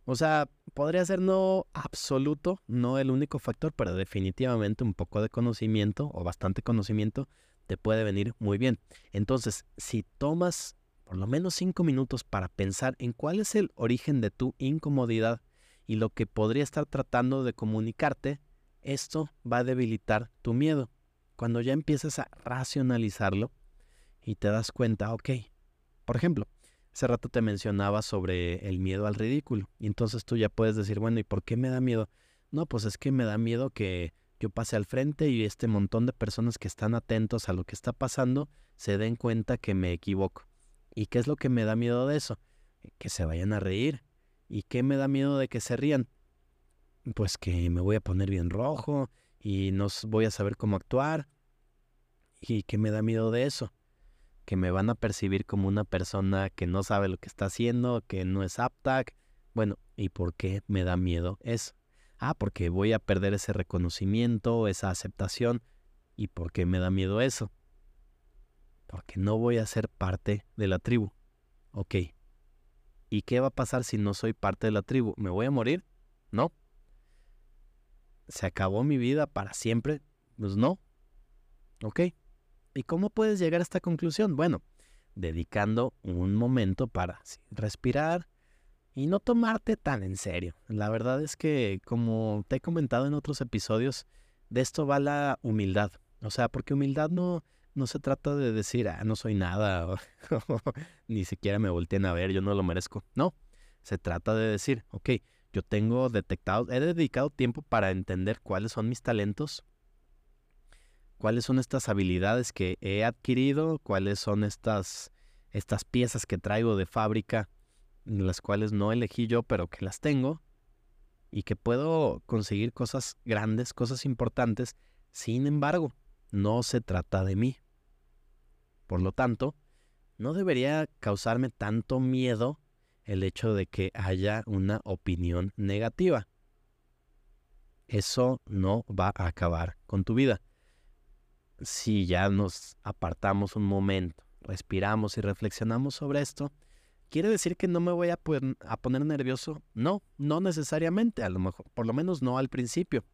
O sea, podría ser no absoluto, no el único factor, pero definitivamente un poco de conocimiento o bastante conocimiento te puede venir muy bien. Entonces, si tomas por lo menos cinco minutos para pensar en cuál es el origen de tu incomodidad y lo que podría estar tratando de comunicarte, esto va a debilitar tu miedo. Cuando ya empiezas a racionalizarlo y te das cuenta, ok, por ejemplo, Hace rato te mencionaba sobre el miedo al ridículo. Y entonces tú ya puedes decir, bueno, ¿y por qué me da miedo? No, pues es que me da miedo que yo pase al frente y este montón de personas que están atentos a lo que está pasando se den cuenta que me equivoco. ¿Y qué es lo que me da miedo de eso? Que se vayan a reír. ¿Y qué me da miedo de que se rían? Pues que me voy a poner bien rojo y no voy a saber cómo actuar. ¿Y qué me da miedo de eso? Que me van a percibir como una persona que no sabe lo que está haciendo, que no es apta. Bueno, ¿y por qué me da miedo eso? Ah, porque voy a perder ese reconocimiento, esa aceptación. ¿Y por qué me da miedo eso? Porque no voy a ser parte de la tribu. Ok. ¿Y qué va a pasar si no soy parte de la tribu? ¿Me voy a morir? No. ¿Se acabó mi vida para siempre? Pues no. Ok. ¿Y cómo puedes llegar a esta conclusión? Bueno, dedicando un momento para respirar y no tomarte tan en serio. La verdad es que, como te he comentado en otros episodios, de esto va la humildad. O sea, porque humildad no, no se trata de decir, ah, no soy nada, ni siquiera me volteen a ver, yo no lo merezco. No, se trata de decir, ok, yo tengo detectado, he dedicado tiempo para entender cuáles son mis talentos, cuáles son estas habilidades que he adquirido, cuáles son estas, estas piezas que traigo de fábrica, las cuales no elegí yo, pero que las tengo, y que puedo conseguir cosas grandes, cosas importantes. Sin embargo, no se trata de mí. Por lo tanto, no debería causarme tanto miedo el hecho de que haya una opinión negativa. Eso no va a acabar con tu vida si ya nos apartamos un momento, respiramos y reflexionamos sobre esto, ¿quiere decir que no me voy a, poner nervioso? No, no necesariamente, a lo mejor, por lo menos no al principio.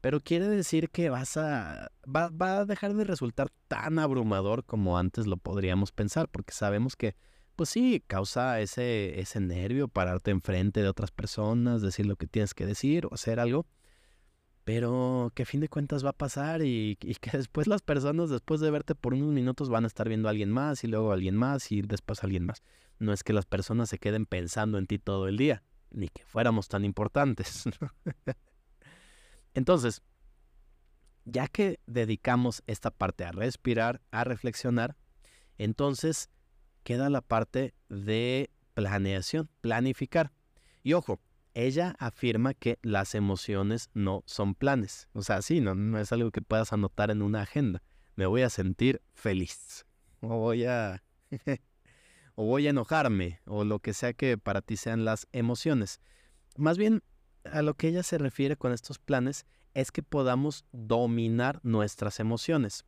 Pero quiere decir que vas a. Va, va, a dejar de resultar tan abrumador como antes lo podríamos pensar, porque sabemos que, pues sí, causa ese, ese nervio pararte enfrente de otras personas, decir lo que tienes que decir o hacer algo pero que a fin de cuentas va a pasar y, que después las personas, después de verte por unos minutos, van a estar viendo a alguien más y luego a alguien más y después a alguien más. No es que las personas se queden pensando en ti todo el día, ni que fuéramos tan importantes. Entonces, ya que dedicamos esta parte a respirar, a reflexionar, entonces queda la parte de planeación, planificar. Y ojo, ella afirma que las emociones no son planes. O sea, sí, no, es algo que puedas anotar en una agenda. Me voy a sentir feliz. O voy a. o voy a enojarme. O lo que sea que para ti sean las emociones. Más bien, a lo que ella se refiere con estos planes es que podamos dominar nuestras emociones.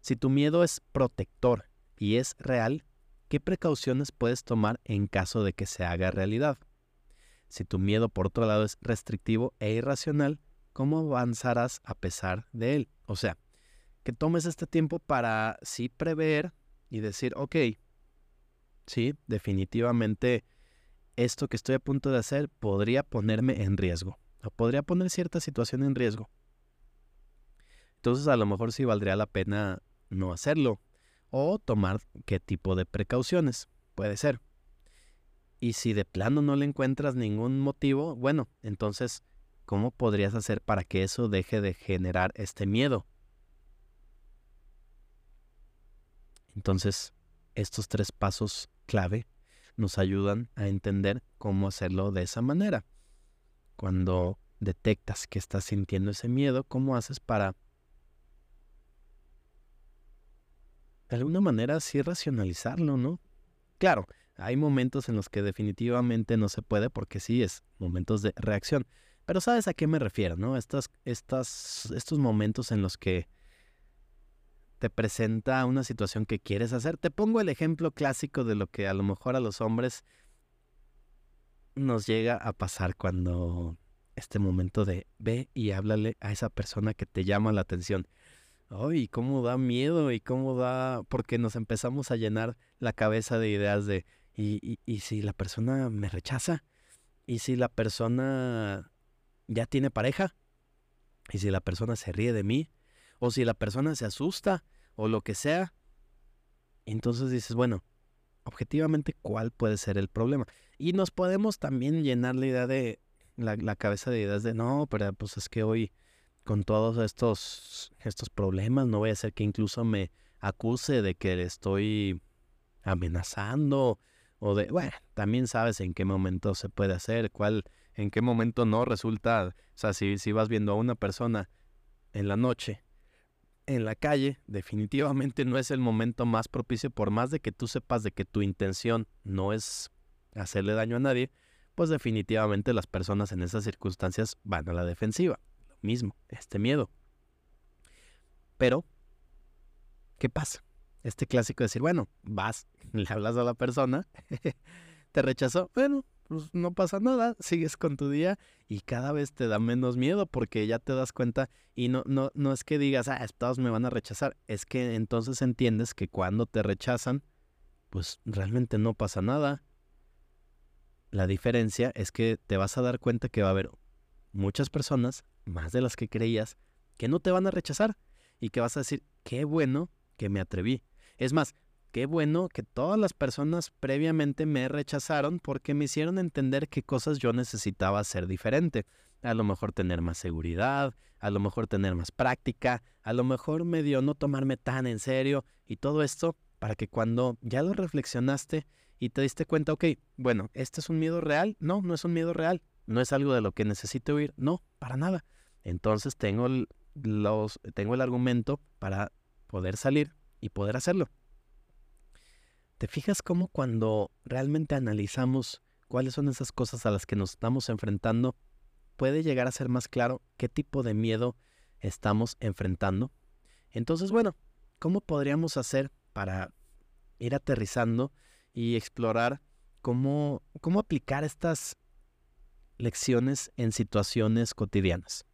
Si tu miedo es protector y es real, ¿qué precauciones puedes tomar en caso de que se haga realidad? Si tu miedo, por otro lado, es restrictivo e irracional, ¿cómo avanzarás a pesar de él? O sea, que tomes este tiempo para sí prever y decir, ok, sí, definitivamente esto que estoy a punto de hacer podría ponerme en riesgo. o podría poner cierta situación en riesgo. Entonces a lo mejor sí valdría la pena no hacerlo o tomar qué tipo de precauciones. Puede ser. Y si de plano no le encuentras ningún motivo, bueno, entonces, ¿cómo podrías hacer para que eso deje de generar este miedo? Entonces, estos tres pasos clave nos ayudan a entender cómo hacerlo de esa manera. Cuando detectas que estás sintiendo ese miedo, ¿cómo haces para de alguna manera sí racionalizarlo, ¿no? Claro, hay momentos en los que definitivamente no se puede porque sí es momentos de reacción. Pero sabes a qué me refiero, ¿no? Estas, estas, estos momentos en los que te presenta una situación que quieres hacer. Te pongo el ejemplo clásico de lo que a lo mejor a los hombres nos llega a pasar cuando este momento de ve y háblale a esa persona que te llama la atención. Ay, cómo da miedo y cómo da, porque nos empezamos a llenar la cabeza de ideas de, ¿y, y, si la persona me rechaza? ¿Y si la persona ya tiene pareja? ¿Y si la persona se ríe de mí? ¿O si la persona se asusta? ¿O lo que sea? Entonces dices, bueno, objetivamente, ¿cuál puede ser el problema? Y nos podemos también llenar la idea de, la, la cabeza de ideas de, no, pero pues es que hoy con todos estos, estos problemas, no voy a ser que incluso me acuse de que le estoy amenazando o de, bueno, también sabes en qué momento se puede hacer, cuál, en qué momento no resulta, o sea, si, si vas viendo a una persona en la noche, en la calle, definitivamente no es el momento más propicio, por más de que tú sepas de que tu intención no es hacerle daño a nadie, pues definitivamente las personas en esas circunstancias van a la defensiva mismo, este miedo. Pero, ¿qué pasa? Este clásico de decir, bueno, vas, le hablas a la persona, te rechazó, bueno, pues no pasa nada, sigues con tu día y cada vez te da menos miedo porque ya te das cuenta y no, no, no es que digas, ah, todos me van a rechazar, es que entonces entiendes que cuando te rechazan, pues realmente no pasa nada. La diferencia es que te vas a dar cuenta que va a haber muchas personas más de las que creías, que no te van a rechazar y que vas a decir, qué bueno que me atreví. Es más, qué bueno que todas las personas previamente me rechazaron porque me hicieron entender qué cosas yo necesitaba hacer diferente. A lo mejor tener más seguridad, a lo mejor tener más práctica, a lo mejor medio no tomarme tan en serio y todo esto para que cuando ya lo reflexionaste y te diste cuenta, ok, bueno, ¿este es un miedo real? No, no es un miedo real. No es algo de lo que necesito huir. No, para nada. Entonces tengo los, tengo el argumento para poder salir y poder hacerlo. ¿Te fijas cómo cuando realmente analizamos cuáles son esas cosas a las que nos estamos enfrentando, puede llegar a ser más claro qué tipo de miedo estamos enfrentando? Entonces, bueno, ¿cómo podríamos hacer para ir aterrizando y explorar cómo, cómo aplicar estas lecciones en situaciones cotidianas?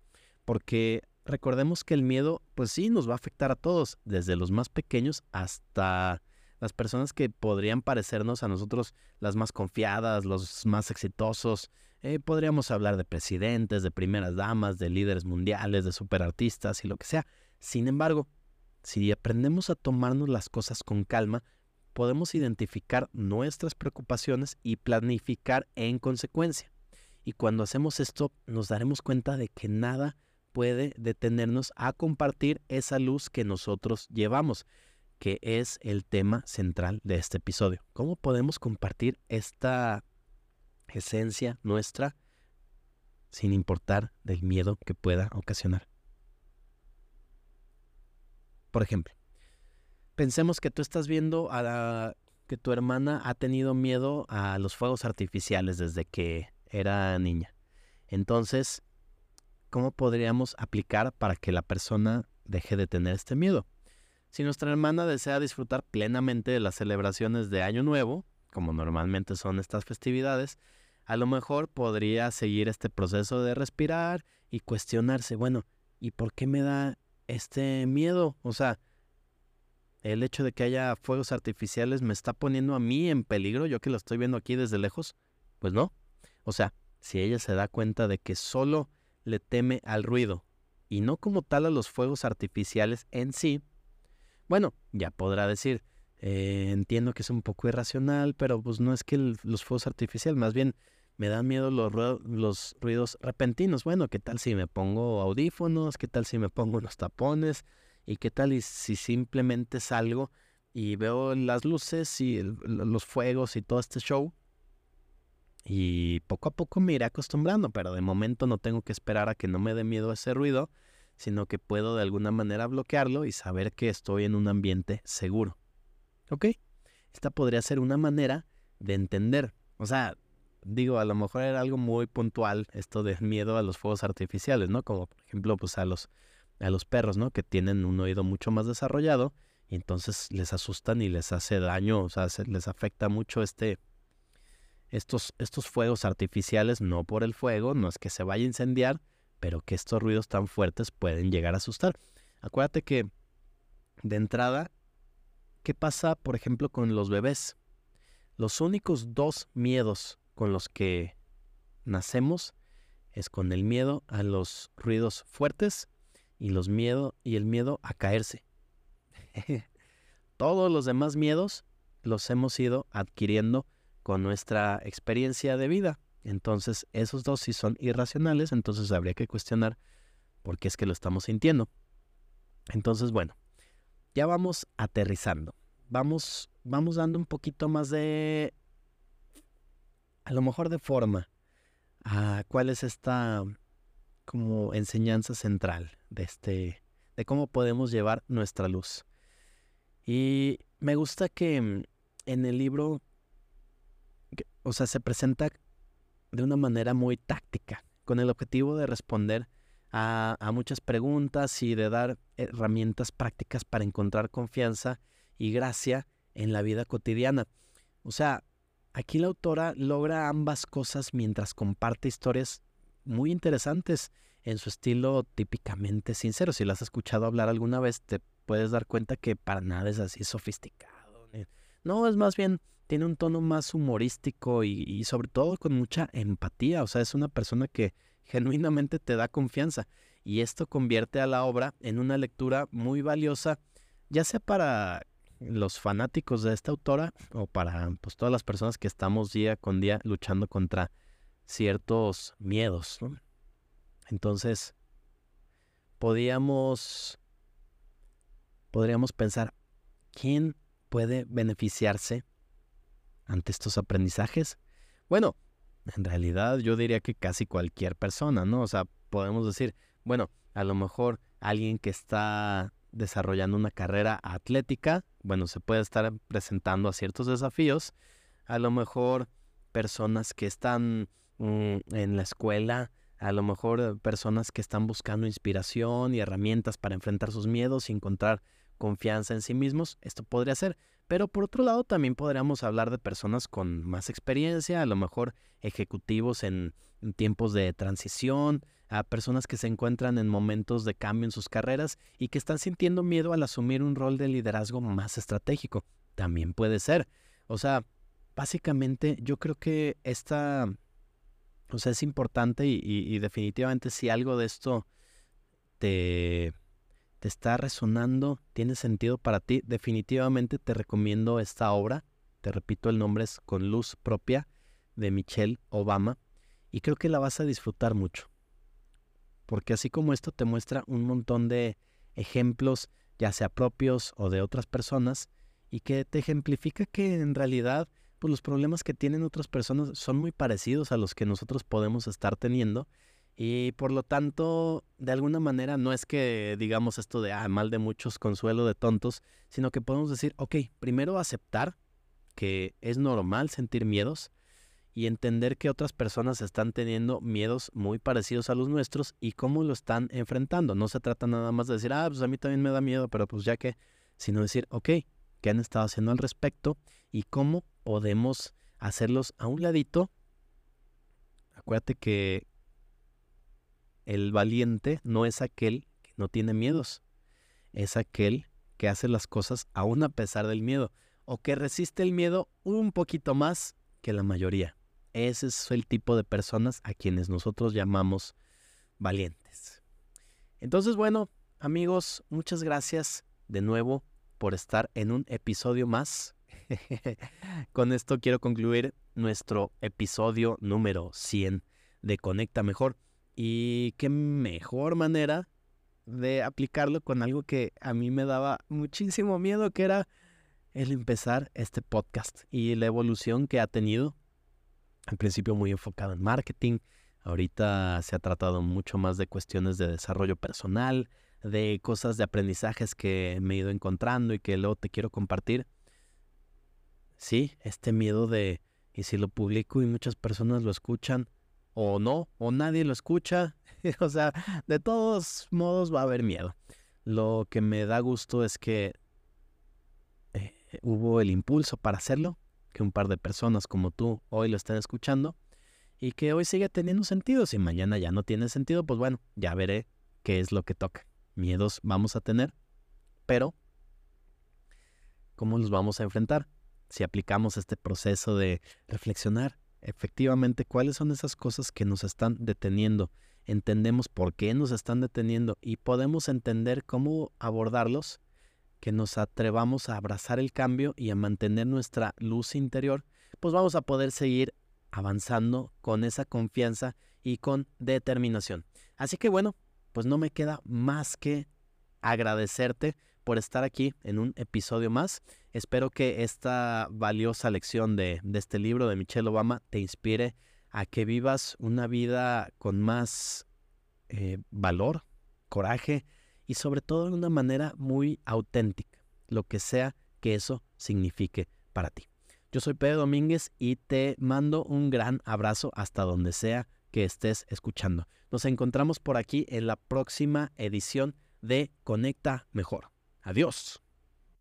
porque recordemos que el miedo, pues sí, nos va a afectar a todos, desde los más pequeños hasta las personas que podrían parecernos a nosotros las más confiadas, los más exitosos. Eh, podríamos hablar de presidentes, de primeras damas, de líderes mundiales, de superartistas y lo que sea. Sin embargo, si aprendemos a tomarnos las cosas con calma, podemos identificar nuestras preocupaciones y planificar en consecuencia. Y cuando hacemos esto, nos daremos cuenta de que nada puede detenernos a compartir esa luz que nosotros llevamos, que es el tema central de este episodio. ¿Cómo podemos compartir esta esencia nuestra sin importar del miedo que pueda ocasionar? Por ejemplo, pensemos que tú estás viendo a la, que tu hermana ha tenido miedo a los fuegos artificiales desde que era niña. Entonces, ¿cómo podríamos aplicar para que la persona deje de tener este miedo? Si nuestra hermana desea disfrutar plenamente de las celebraciones de Año Nuevo, como normalmente son estas festividades, a lo mejor podría seguir este proceso de respirar y cuestionarse, bueno, ¿y por qué me da este miedo? O sea, el hecho de que haya fuegos artificiales me está poniendo a mí en peligro, yo que lo estoy viendo aquí desde lejos. Pues no. O sea, si ella se da cuenta de que solo le teme al ruido y no como tal a los fuegos artificiales en sí, bueno, ya podrá decir, eh, entiendo que es un poco irracional, pero pues no es que los fuegos artificiales, más bien me dan miedo los, los ruidos repentinos. Bueno, ¿qué tal si me pongo audífonos? ¿Qué tal si me pongo unos tapones? ¿Y qué tal si simplemente salgo y veo las luces y los fuegos y todo este show? Y poco a poco me iré acostumbrando, pero de momento no tengo que esperar a que no me dé miedo ese ruido, sino que puedo de alguna manera bloquearlo y saber que estoy en un ambiente seguro. ¿Ok? Esta podría ser una manera de entender. O sea, digo, a lo mejor era algo muy puntual esto del miedo a los fuegos artificiales, ¿no? Como por ejemplo, pues a los, a los perros, ¿no? Que tienen un oído mucho más desarrollado y entonces les asustan y les hace daño, o sea, les afecta mucho este, estos, estos fuegos artificiales, no por el fuego, no es que se vaya a incendiar, pero que estos ruidos tan fuertes pueden llegar a asustar. Acuérdate que de entrada, ¿qué pasa, por ejemplo, con los bebés? Los únicos dos miedos con los que nacemos es con el miedo a los ruidos fuertes y los miedo y el miedo a caerse. Todos los demás miedos los hemos ido adquiriendo con nuestra experiencia de vida. Entonces, esos dos sí son irracionales, entonces habría que cuestionar por qué es que lo estamos sintiendo. Entonces, bueno, ya vamos aterrizando. Vamos, vamos dando un poquito más de a lo mejor de forma a cuál es esta como enseñanza central de este de cómo podemos llevar nuestra luz. Y me gusta que en el libro o sea, se presenta de una manera muy táctica, con el objetivo de responder a, a, muchas preguntas y de dar herramientas prácticas para encontrar confianza y gracia en la vida cotidiana. O sea, Aquí la autora logra ambas cosas mientras comparte historias muy interesantes en su estilo típicamente sincero. Si las has escuchado hablar alguna vez, te puedes dar cuenta que para nada es así sofisticado. No, es más bien, tiene un tono más humorístico y, sobre todo con mucha empatía. O sea, es una persona que genuinamente te da confianza. Y esto convierte a la obra en una lectura muy valiosa, ya sea para los fanáticos de esta autora o para pues, todas las personas que estamos día con día luchando contra ciertos miedos. Entonces, podríamos, podríamos pensar, ¿quién puede beneficiarse ante estos aprendizajes? Bueno, en realidad yo diría que casi cualquier persona, ¿no? O sea, podemos decir, bueno, a lo mejor alguien que está desarrollando una carrera atlética, bueno, se puede estar presentando a ciertos desafíos. A lo mejor personas que están mm, en la escuela, a lo mejor eh, personas que están buscando inspiración y herramientas para enfrentar sus miedos y encontrar confianza en sí mismos, esto podría ser. Pero por otro lado también podríamos hablar de personas con más experiencia, a lo mejor ejecutivos en tiempos de transición, a personas que se encuentran en momentos de cambio en sus carreras y que están sintiendo miedo al asumir un rol de liderazgo más estratégico. También puede ser. O sea, básicamente yo creo que esta, o sea, es importante y, definitivamente si algo de esto te, te está resonando, tiene sentido para ti, definitivamente te recomiendo esta obra. Te repito, el nombre es Con Luz Propia de Michelle Obama y creo que la vas a disfrutar mucho porque así como esto te muestra un montón de ejemplos, ya sea propios o de otras personas, y que te ejemplifica que en realidad pues los problemas que tienen otras personas son muy parecidos a los que nosotros podemos estar teniendo y por lo tanto de alguna manera no es que digamos esto de ah, mal de muchos consuelo de tontos, sino que podemos decir, ok, primero aceptar que es normal sentir miedos, y entender que otras personas están teniendo miedos muy parecidos a los nuestros y cómo lo están enfrentando. No se trata nada más de decir, ah, pues a mí también me da miedo, pero pues ya que, sino decir, ok, ¿qué han estado haciendo al respecto y cómo podemos hacerlos a un ladito? Acuérdate que el valiente no es aquel que no tiene miedos, es aquel que hace las cosas aún a pesar del miedo o que resiste el miedo un poquito más que la mayoría. Ese es el tipo de personas a quienes nosotros llamamos valientes. Entonces, bueno, amigos, muchas gracias de nuevo por estar en un episodio más. Con esto quiero concluir nuestro episodio número 100 de Conecta Mejor. Y qué mejor manera de aplicarlo con algo que a mí me daba muchísimo miedo, que era el empezar este podcast y la evolución que ha tenido. Al principio muy enfocado en marketing, ahorita se ha tratado mucho más de cuestiones de desarrollo personal, de cosas de aprendizajes que me he ido encontrando y que luego te quiero compartir. Sí, este miedo de, ¿y si lo publico y muchas personas lo escuchan? O no, o nadie lo escucha. o sea, de todos modos va a haber miedo. Lo que me da gusto es que eh, hubo el impulso para hacerlo, que un par de personas como tú hoy lo estén escuchando y que hoy sigue teniendo sentido. Si mañana ya no tiene sentido, pues bueno, ya veré qué es lo que toca miedos vamos a tener, pero ¿cómo los vamos a enfrentar? Si aplicamos este proceso de reflexionar efectivamente cuáles son esas cosas que nos están deteniendo, entendemos por qué nos están deteniendo y podemos entender cómo abordarlos, que nos atrevamos a abrazar el cambio y a mantener nuestra luz interior, pues vamos a poder seguir avanzando con esa confianza y con determinación. Así que bueno, pues no me queda más que agradecerte por estar aquí en un episodio más. Espero que esta valiosa lección de, este libro de Michelle Obama te inspire a que vivas una vida con más eh, valor, coraje y sobre todo de una manera muy auténtica, lo que sea que eso signifique para ti. Yo soy Pedro Domínguez y te mando un gran abrazo hasta donde sea que estés escuchando. Nos encontramos por aquí en la próxima edición de Conecta Mejor. Adiós.